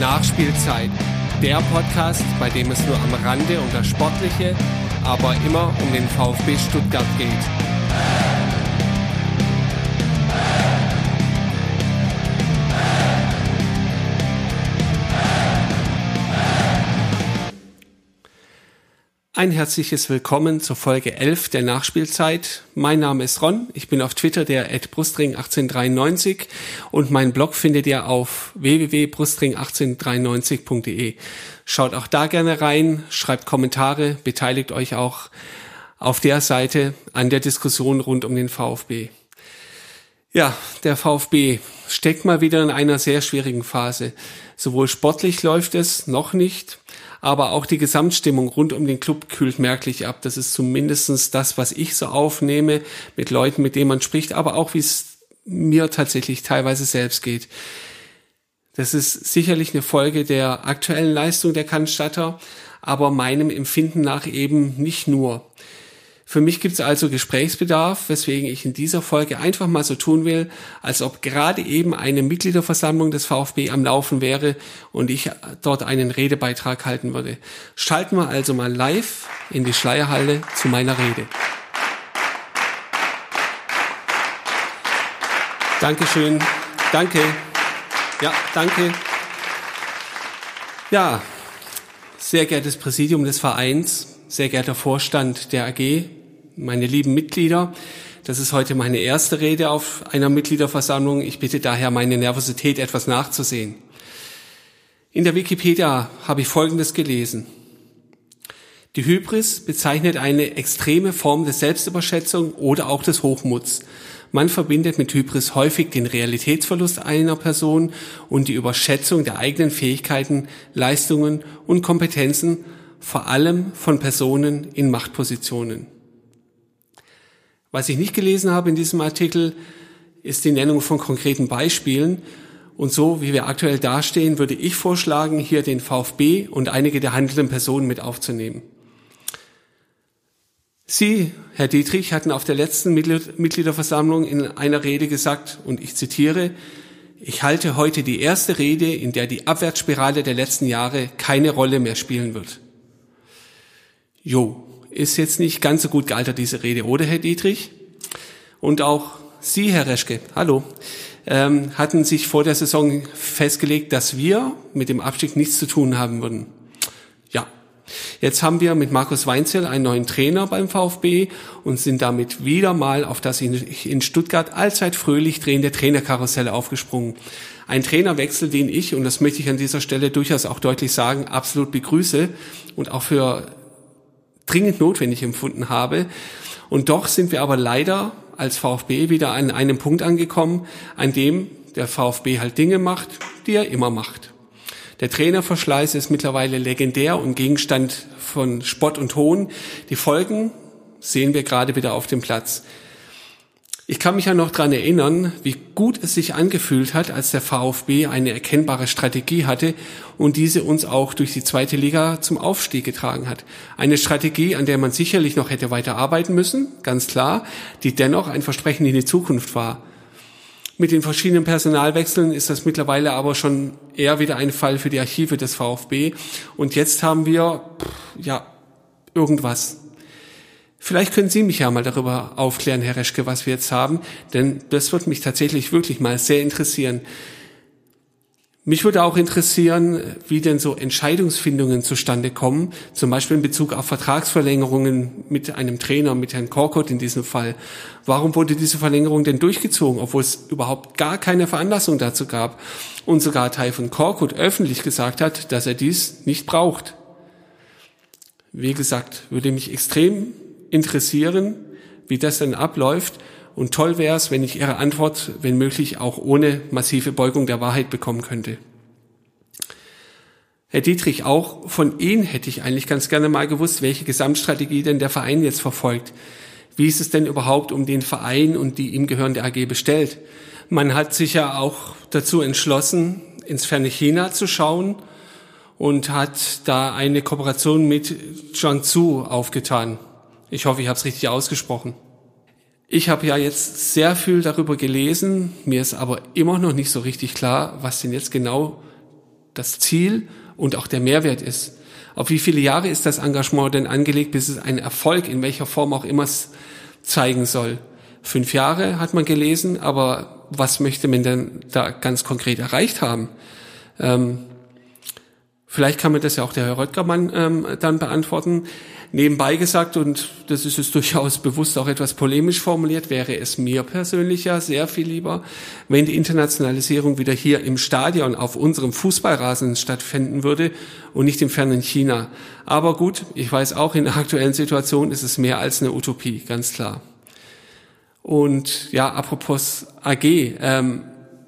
Nachspielzeit. Der Podcast, bei dem es nur am Rande um das Sportliche, aber immer um den VfB Stuttgart geht. Ein herzliches Willkommen zur Folge 11 der Nachspielzeit. Mein Name ist Ron, ich bin auf Twitter der brustring1893 und meinen Blog findet ihr auf www.brustring1893.de. Schaut auch da gerne rein, schreibt Kommentare, beteiligt euch auch auf der Seite an der Diskussion rund um den VfB. Ja, der VfB steckt mal wieder in einer sehr schwierigen Phase. Sowohl sportlich läuft es noch nicht, aber auch die Gesamtstimmung rund um den Club kühlt merklich ab. Das ist zumindestens das, was ich so aufnehme mit Leuten, mit denen man spricht, aber auch wie es mir tatsächlich teilweise selbst geht. Das ist sicherlich eine Folge der aktuellen Leistung der Cannstatter, aber meinem Empfinden nach eben nicht nur. Für mich gibt es also Gesprächsbedarf, weswegen ich in dieser Folge einfach mal so tun will, als ob gerade eben eine Mitgliederversammlung des VfB am Laufen wäre und ich dort einen Redebeitrag halten würde. Schalten wir also mal live in die Schleierhalle zu meiner Rede. Dankeschön. Danke. Ja, danke. Ja, sehr geehrtes Präsidium des Vereins, sehr geehrter Vorstand der AG, meine lieben Mitglieder. Das ist heute meine erste Rede auf einer Mitgliederversammlung. Ich bitte daher, meine Nervosität etwas nachzusehen. In der Wikipedia habe ich Folgendes gelesen. Die Hybris bezeichnet eine extreme Form der Selbstüberschätzung oder auch des Hochmuts. Man verbindet mit Hybris häufig den Realitätsverlust einer Person und die Überschätzung der eigenen Fähigkeiten, Leistungen und Kompetenzen, vor allem von Personen in Machtpositionen. Was ich nicht gelesen habe in diesem Artikel, ist die Nennung von konkreten Beispielen. Und so, wie wir aktuell dastehen, würde ich vorschlagen, hier den VfB und einige der handelnden Personen mit aufzunehmen. Sie, Herr Dietrich, hatten auf der letzten Mitgliederversammlung in einer Rede gesagt, und ich zitiere, ich halte heute die erste Rede, in der die Abwärtsspirale der letzten Jahre keine Rolle mehr spielen wird. Jo, ist jetzt nicht ganz so gut gealtert, diese Rede, oder Herr Dietrich? Und auch Sie, Herr Reschke, hallo, ähm, hatten sich vor der Saison festgelegt, dass wir mit dem Abstieg nichts zu tun haben würden. Ja, jetzt haben wir mit Markus Weinzel einen neuen Trainer beim VfB und sind damit wieder mal auf das in Stuttgart allzeit fröhlich drehende Trainerkarussell aufgesprungen. Ein Trainerwechsel, den ich, und das möchte ich an dieser Stelle durchaus auch deutlich sagen, absolut begrüße und auch für dringend notwendig empfunden habe. Und doch sind wir aber leider als VfB wieder an einem Punkt angekommen, an dem der VfB halt Dinge macht, die er immer macht. Der Trainerverschleiß ist mittlerweile legendär und Gegenstand von Spott und Hohn. Die Folgen sehen wir gerade wieder auf dem Platz. Ich kann mich ja noch dran erinnern, wie gut es sich angefühlt hat, als der VfB eine erkennbare Strategie hatte und diese uns auch durch die zweite Liga zum Aufstieg getragen hat. Eine Strategie, an der man sicherlich noch hätte weiter arbeiten müssen, ganz klar, die dennoch ein Versprechen in die Zukunft war. Mit den verschiedenen Personalwechseln ist das mittlerweile aber schon eher wieder ein Fall für die Archive des VfB. Und jetzt haben wir, ja, irgendwas. Vielleicht können Sie mich ja mal darüber aufklären, Herr Reschke, was wir jetzt haben, denn das wird mich tatsächlich wirklich mal sehr interessieren. Mich würde auch interessieren, wie denn so Entscheidungsfindungen zustande kommen, zum Beispiel in Bezug auf Vertragsverlängerungen mit einem Trainer, mit Herrn Korkut in diesem Fall. Warum wurde diese Verlängerung denn durchgezogen, obwohl es überhaupt gar keine Veranlassung dazu gab und sogar Teil von Korkut öffentlich gesagt hat, dass er dies nicht braucht? Wie gesagt, würde mich extrem interessieren, wie das denn abläuft. Und toll wäre es, wenn ich Ihre Antwort, wenn möglich, auch ohne massive Beugung der Wahrheit bekommen könnte. Herr Dietrich, auch von Ihnen hätte ich eigentlich ganz gerne mal gewusst, welche Gesamtstrategie denn der Verein jetzt verfolgt. Wie ist es denn überhaupt um den Verein und die ihm gehörende AG bestellt? Man hat sich ja auch dazu entschlossen, ins ferne China zu schauen und hat da eine Kooperation mit Jiangsu aufgetan. Ich hoffe, ich habe es richtig ausgesprochen. Ich habe ja jetzt sehr viel darüber gelesen, mir ist aber immer noch nicht so richtig klar, was denn jetzt genau das Ziel und auch der Mehrwert ist. Auf wie viele Jahre ist das Engagement denn angelegt, bis es einen Erfolg in welcher Form auch immer zeigen soll? Fünf Jahre hat man gelesen, aber was möchte man denn da ganz konkret erreicht haben? Ähm, vielleicht kann mir das ja auch der Herr Röttgermann ähm, dann beantworten. Nebenbei gesagt, und das ist es durchaus bewusst auch etwas polemisch formuliert, wäre es mir persönlich ja sehr viel lieber, wenn die Internationalisierung wieder hier im Stadion auf unserem Fußballrasen stattfinden würde und nicht im fernen China. Aber gut, ich weiß auch, in der aktuellen Situation ist es mehr als eine Utopie, ganz klar. Und ja, apropos AG, ähm,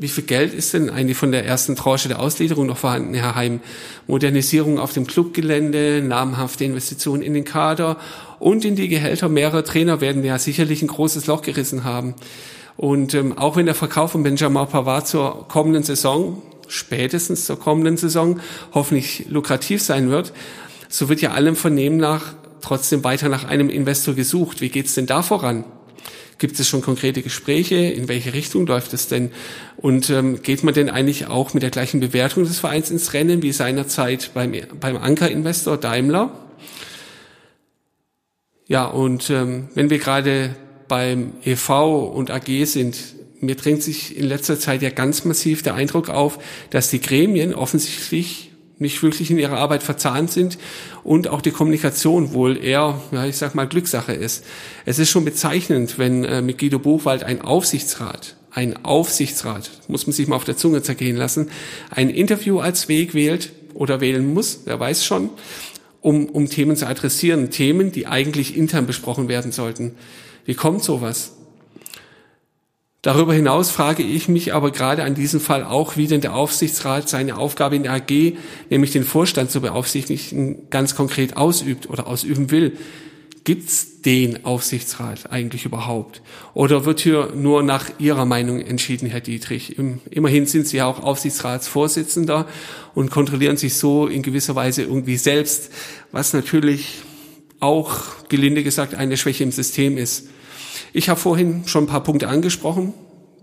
wie viel Geld ist denn eigentlich von der ersten Tranche der Ausgliederung noch vorhanden, Herr Heim? Modernisierung auf dem Clubgelände, namhafte Investitionen in den Kader und in die Gehälter mehrerer Trainer werden ja sicherlich ein großes Loch gerissen haben. Und ähm, auch wenn der Verkauf von Benjamin Pavard zur kommenden Saison, spätestens zur kommenden Saison, hoffentlich lukrativ sein wird, so wird ja allem Vernehmen nach trotzdem weiter nach einem Investor gesucht. Wie geht's denn da voran? Gibt es schon konkrete Gespräche? In welche Richtung läuft es denn? Und ähm, geht man denn eigentlich auch mit der gleichen Bewertung des Vereins ins Rennen wie seinerzeit beim, beim Anker-Investor Daimler? Ja, und ähm, wenn wir gerade beim EV und AG sind, mir drängt sich in letzter Zeit ja ganz massiv der Eindruck auf, dass die Gremien offensichtlich nicht wirklich in ihrer Arbeit verzahnt sind und auch die Kommunikation wohl eher, ja, ich sag mal, Glückssache ist. Es ist schon bezeichnend, wenn äh, mit Guido Buchwald ein Aufsichtsrat, ein Aufsichtsrat, muss man sich mal auf der Zunge zergehen lassen, ein Interview als Weg wählt oder wählen muss, wer weiß schon, um, um Themen zu adressieren, Themen, die eigentlich intern besprochen werden sollten. Wie kommt sowas? Darüber hinaus frage ich mich aber gerade an diesem Fall auch, wie denn der Aufsichtsrat seine Aufgabe in der AG, nämlich den Vorstand zu beaufsichtigen, ganz konkret ausübt oder ausüben will. Gibt's den Aufsichtsrat eigentlich überhaupt? Oder wird hier nur nach Ihrer Meinung entschieden, Herr Dietrich? Immerhin sind Sie ja auch Aufsichtsratsvorsitzender und kontrollieren sich so in gewisser Weise irgendwie selbst, was natürlich auch, gelinde gesagt, eine Schwäche im System ist. Ich habe vorhin schon ein paar Punkte angesprochen,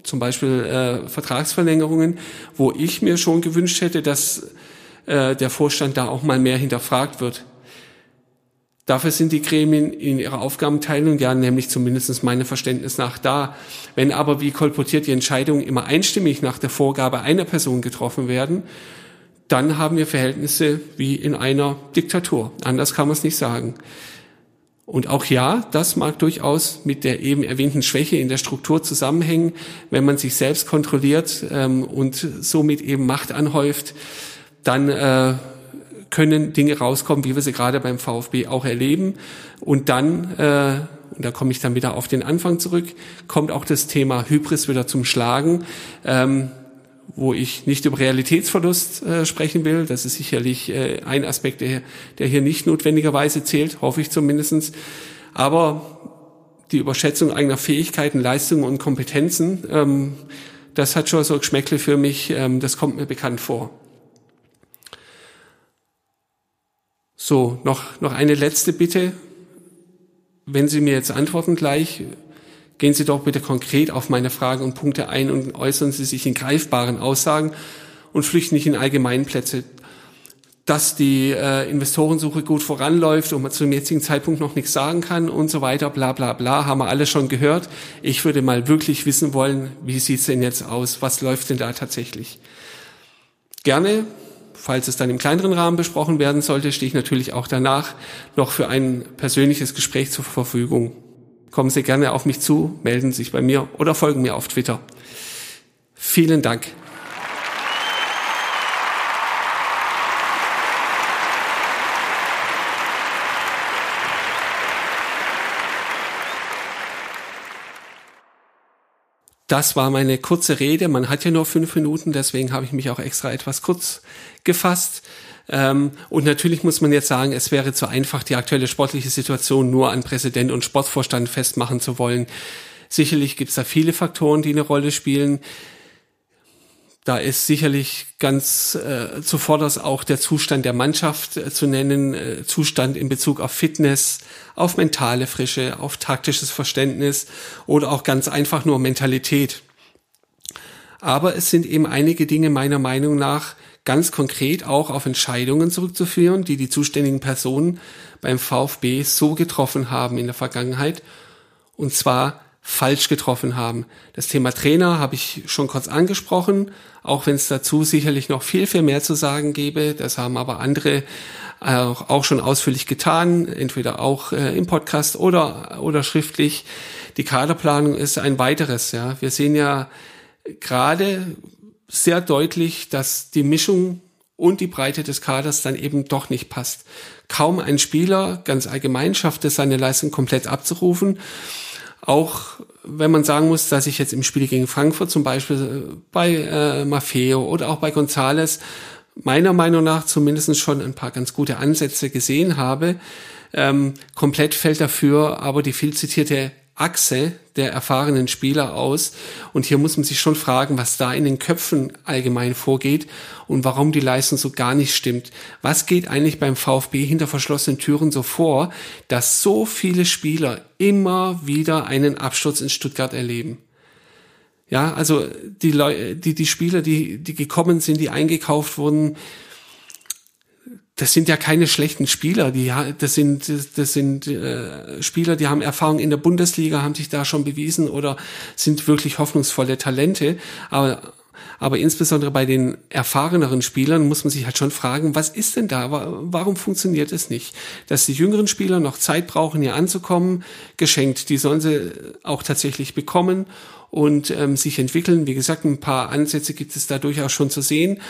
zum Beispiel äh, Vertragsverlängerungen, wo ich mir schon gewünscht hätte, dass äh, der Vorstand da auch mal mehr hinterfragt wird. Dafür sind die Gremien in ihrer Aufgabenteilung ja nämlich zumindest meinem Verständnis nach da. Wenn aber, wie kolportiert, die Entscheidungen immer einstimmig nach der Vorgabe einer Person getroffen werden, dann haben wir Verhältnisse wie in einer Diktatur. Anders kann man es nicht sagen. Und auch ja, das mag durchaus mit der eben erwähnten Schwäche in der Struktur zusammenhängen, wenn man sich selbst kontrolliert ähm, und somit eben Macht anhäuft, dann äh, können Dinge rauskommen, wie wir sie gerade beim VfB auch erleben. Und dann, äh, und da komme ich dann wieder auf den Anfang zurück, kommt auch das Thema Hybris wieder zum Schlagen. Ähm, wo ich nicht über Realitätsverlust äh, sprechen will. Das ist sicherlich äh, ein Aspekt, der, der hier nicht notwendigerweise zählt, hoffe ich zumindestens. Aber die Überschätzung eigener Fähigkeiten, Leistungen und Kompetenzen, ähm, das hat schon so Geschmäckle für mich, ähm, das kommt mir bekannt vor. So, noch, noch eine letzte Bitte. Wenn Sie mir jetzt antworten gleich, Gehen Sie doch bitte konkret auf meine Fragen und Punkte ein und äußern Sie sich in greifbaren Aussagen und flüchten nicht in allgemeinen Plätze. Dass die äh, Investorensuche gut voranläuft und man zum jetzigen Zeitpunkt noch nichts sagen kann und so weiter, bla bla bla, haben wir alle schon gehört. Ich würde mal wirklich wissen wollen, wie sieht's denn jetzt aus? Was läuft denn da tatsächlich? Gerne falls es dann im kleineren Rahmen besprochen werden sollte, stehe ich natürlich auch danach noch für ein persönliches Gespräch zur Verfügung kommen Sie gerne auf mich zu, melden sich bei mir oder folgen mir auf Twitter. Vielen Dank. Das war meine kurze Rede. Man hat ja nur fünf Minuten, deswegen habe ich mich auch extra etwas kurz gefasst. Ähm, und natürlich muss man jetzt sagen, es wäre zu einfach, die aktuelle sportliche Situation nur an Präsident und Sportvorstand festmachen zu wollen. Sicherlich gibt es da viele Faktoren, die eine Rolle spielen. Da ist sicherlich ganz äh, zuvorderst auch der Zustand der Mannschaft äh, zu nennen, äh, Zustand in Bezug auf Fitness, auf mentale Frische, auf taktisches Verständnis oder auch ganz einfach nur Mentalität. Aber es sind eben einige Dinge meiner Meinung nach ganz konkret auch auf Entscheidungen zurückzuführen, die die zuständigen Personen beim VfB so getroffen haben in der Vergangenheit. Und zwar falsch getroffen haben. Das Thema Trainer habe ich schon kurz angesprochen, auch wenn es dazu sicherlich noch viel, viel mehr zu sagen gäbe. Das haben aber andere auch, auch schon ausführlich getan, entweder auch äh, im Podcast oder, oder schriftlich. Die Kaderplanung ist ein weiteres. Ja. Wir sehen ja gerade sehr deutlich, dass die Mischung und die Breite des Kaders dann eben doch nicht passt. Kaum ein Spieler ganz allgemein schafft es, seine Leistung komplett abzurufen. Auch wenn man sagen muss, dass ich jetzt im Spiel gegen Frankfurt zum Beispiel äh, bei äh, Maffeo oder auch bei Gonzales meiner Meinung nach zumindest schon ein paar ganz gute Ansätze gesehen habe. Ähm, komplett fällt dafür aber die viel zitierte Achse der erfahrenen Spieler aus. Und hier muss man sich schon fragen, was da in den Köpfen allgemein vorgeht und warum die Leistung so gar nicht stimmt. Was geht eigentlich beim VfB hinter verschlossenen Türen so vor, dass so viele Spieler immer wieder einen Absturz in Stuttgart erleben? Ja, also die Leute, die, die Spieler, die, die gekommen sind, die eingekauft wurden, das sind ja keine schlechten Spieler, die das sind das sind äh, Spieler, die haben Erfahrung in der Bundesliga, haben sich da schon bewiesen oder sind wirklich hoffnungsvolle Talente, aber aber insbesondere bei den erfahreneren Spielern muss man sich halt schon fragen, was ist denn da? Warum funktioniert es nicht? Dass die jüngeren Spieler noch Zeit brauchen, hier anzukommen, geschenkt. Die sollen sie auch tatsächlich bekommen und ähm, sich entwickeln. Wie gesagt, ein paar Ansätze gibt es da durchaus schon zu sehen.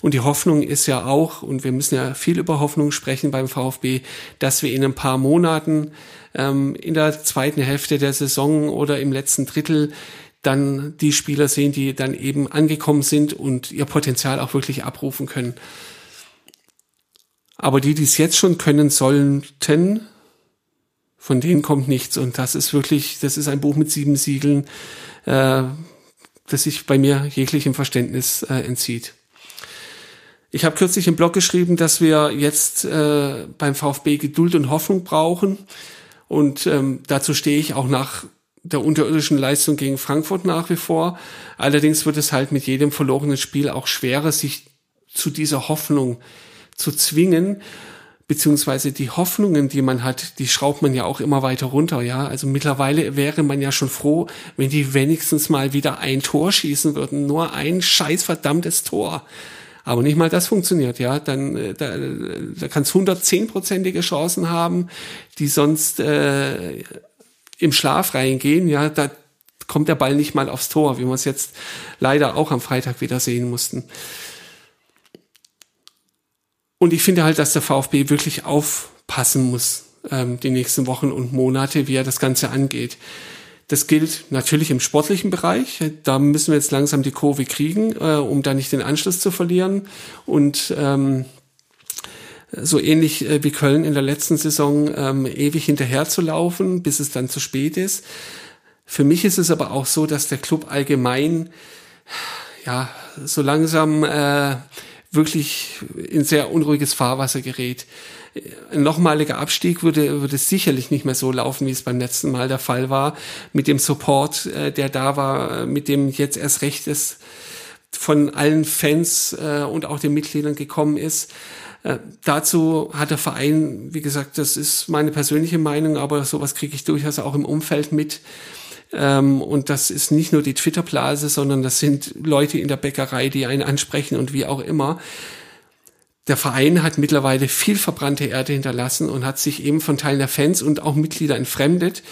Und die Hoffnung ist ja auch, und wir müssen ja viel über Hoffnung sprechen beim VfB, dass wir in ein paar Monaten ähm, in der zweiten Hälfte der Saison oder im letzten Drittel dann die Spieler sehen, die dann eben angekommen sind und ihr Potenzial auch wirklich abrufen können. Aber die, die es jetzt schon können sollten, von denen kommt nichts. Und das ist wirklich, das ist ein Buch mit sieben Siegeln äh, das sich bei mir jeglichem Verständnis äh, entzieht. Ich habe kürzlich im Blog geschrieben, dass wir jetzt äh, beim VfB Geduld und Hoffnung brauchen. Und ähm, dazu stehe ich auch nach der unterirdischen Leistung gegen Frankfurt nach wie vor. Allerdings wird es halt mit jedem verlorenen Spiel auch schwerer, sich zu dieser Hoffnung zu zwingen beziehungsweise die Hoffnungen, die man hat, die schraubt man ja auch immer weiter runter, ja. Also mittlerweile wäre man ja schon froh, wenn die wenigstens mal wieder ein Tor schießen würden, nur ein scheiß verdammtes Tor. Aber nicht mal das funktioniert, ja. Dann äh, da, da kann es 110-prozentige Chancen haben, die sonst äh, im Schlaf reingehen, ja. Da kommt der Ball nicht mal aufs Tor, wie wir es jetzt leider auch am Freitag wieder sehen mussten. Und ich finde halt, dass der VfB wirklich aufpassen muss, ähm, die nächsten Wochen und Monate, wie er das Ganze angeht. Das gilt natürlich im sportlichen Bereich. Da müssen wir jetzt langsam die Kurve kriegen, äh, um da nicht den Anschluss zu verlieren. Und ähm, so ähnlich äh, wie Köln in der letzten Saison ähm, ewig hinterher zu laufen, bis es dann zu spät ist. Für mich ist es aber auch so, dass der Club allgemein ja so langsam äh, wirklich in sehr unruhiges Fahrwasser gerät. Ein nochmaliger Abstieg würde, würde sicherlich nicht mehr so laufen, wie es beim letzten Mal der Fall war. Mit dem Support, äh, der da war, mit dem jetzt erst recht ist, von allen Fans äh, und auch den Mitgliedern gekommen ist. Äh, dazu hat der Verein, wie gesagt, das ist meine persönliche Meinung, aber sowas kriege ich durchaus auch im Umfeld mit, und das ist nicht nur die Twitter-Blase, sondern das sind Leute in der Bäckerei, die einen ansprechen und wie auch immer. Der Verein hat mittlerweile viel verbrannte Erde hinterlassen und hat sich eben von Teilen der Fans und auch Mitglieder entfremdet.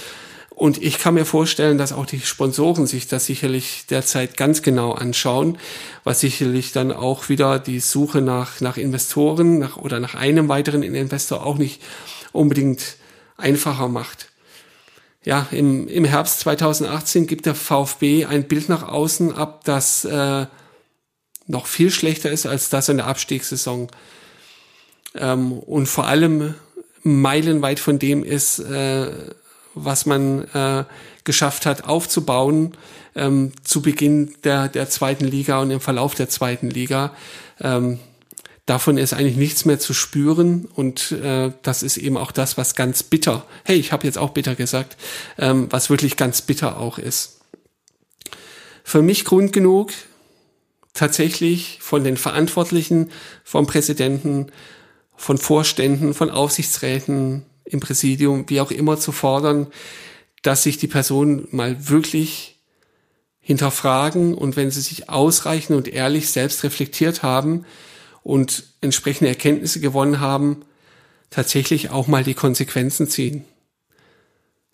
Und ich kann mir vorstellen, dass auch die Sponsoren sich das sicherlich derzeit ganz genau anschauen, was sicherlich dann auch wieder die Suche nach, nach Investoren nach, oder nach einem weiteren Investor auch nicht unbedingt einfacher macht ja, im, im Herbst 2018 gibt der VfB ein Bild nach außen ab, das äh, noch viel schlechter ist als das in der Abstiegssaison. Ähm, und vor allem meilenweit von dem ist, äh, was man äh, geschafft hat aufzubauen ähm, zu Beginn der, der zweiten Liga und im Verlauf der zweiten Liga. Ähm, davon ist eigentlich nichts mehr zu spüren und äh, das ist eben auch das, was ganz bitter, hey, ich habe jetzt auch bitter gesagt, ähm, was wirklich ganz bitter auch ist. Für mich Grund genug, tatsächlich von den Verantwortlichen, vom Präsidenten, von Vorständen, von Aufsichtsräten im Präsidium, wie auch immer zu fordern, dass sich die Personen mal wirklich hinterfragen und wenn sie sich ausreichend und ehrlich selbst reflektiert haben und entsprechende Erkenntnisse gewonnen haben, tatsächlich auch mal die Konsequenzen ziehen.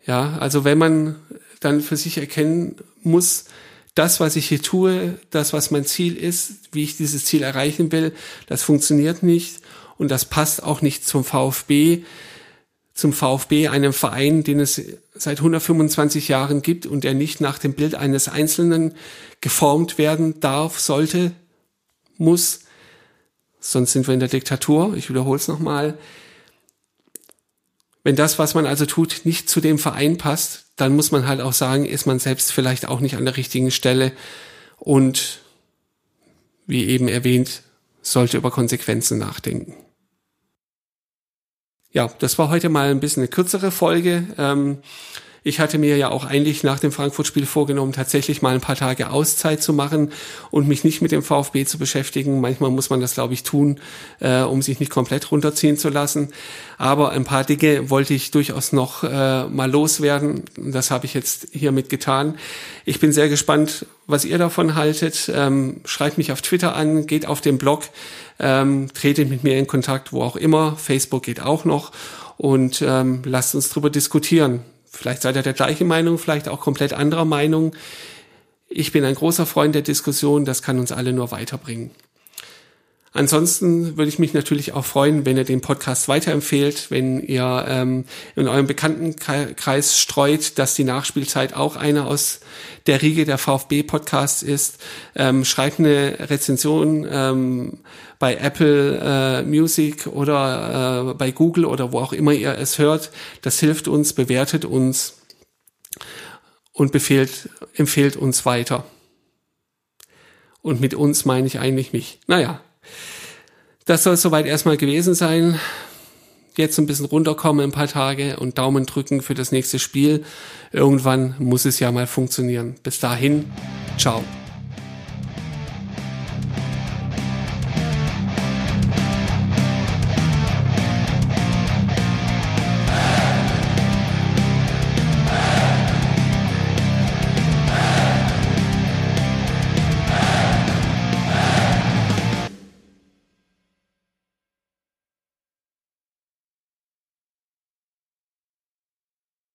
Ja, also wenn man dann für sich erkennen muss, das, was ich hier tue, das, was mein Ziel ist, wie ich dieses Ziel erreichen will, das funktioniert nicht und das passt auch nicht zum VfB, zum VfB, einem Verein, den es seit 125 Jahren gibt und der nicht nach dem Bild eines Einzelnen geformt werden darf, sollte, muss. Sonst sind wir in der Diktatur. Ich wiederhole es nochmal. Wenn das, was man also tut, nicht zu dem Verein passt, dann muss man halt auch sagen, ist man selbst vielleicht auch nicht an der richtigen Stelle und wie eben erwähnt, sollte über Konsequenzen nachdenken ja, das war heute mal ein bisschen eine kürzere Folge. Ähm, ich hatte mir ja auch eigentlich nach dem Frankfurt-Spiel vorgenommen, tatsächlich mal ein paar Tage Auszeit zu machen und mich nicht mit dem VfB zu beschäftigen. Manchmal muss man das, glaube ich, tun, äh, um sich nicht komplett runterziehen zu lassen. Aber ein paar Dinge wollte ich durchaus noch äh, mal loswerden. Das habe ich jetzt hiermit getan. Ich bin sehr gespannt, was ihr davon haltet. Ähm, schreibt mich auf Twitter an, geht auf den Blog, ähm, tretet mit mir in Kontakt, wo auch immer. Facebook geht auch noch und ähm, lasst uns drüber diskutieren. Vielleicht seid ihr der gleichen Meinung, vielleicht auch komplett anderer Meinung. Ich bin ein großer Freund der Diskussion, das kann uns alle nur weiterbringen. Ansonsten würde ich mich natürlich auch freuen, wenn ihr den Podcast weiterempfehlt, wenn ihr ähm, in eurem Bekanntenkreis streut, dass die Nachspielzeit auch einer aus der Riege der VfB-Podcasts ist. Ähm, schreibt eine Rezension ähm, bei Apple äh, Music oder äh, bei Google oder wo auch immer ihr es hört. Das hilft uns, bewertet uns und befehlt, empfehlt uns weiter. Und mit uns meine ich eigentlich mich. Naja, das soll soweit erstmal gewesen sein. Jetzt ein bisschen runterkommen ein paar Tage und Daumen drücken für das nächste Spiel. Irgendwann muss es ja mal funktionieren. Bis dahin, ciao.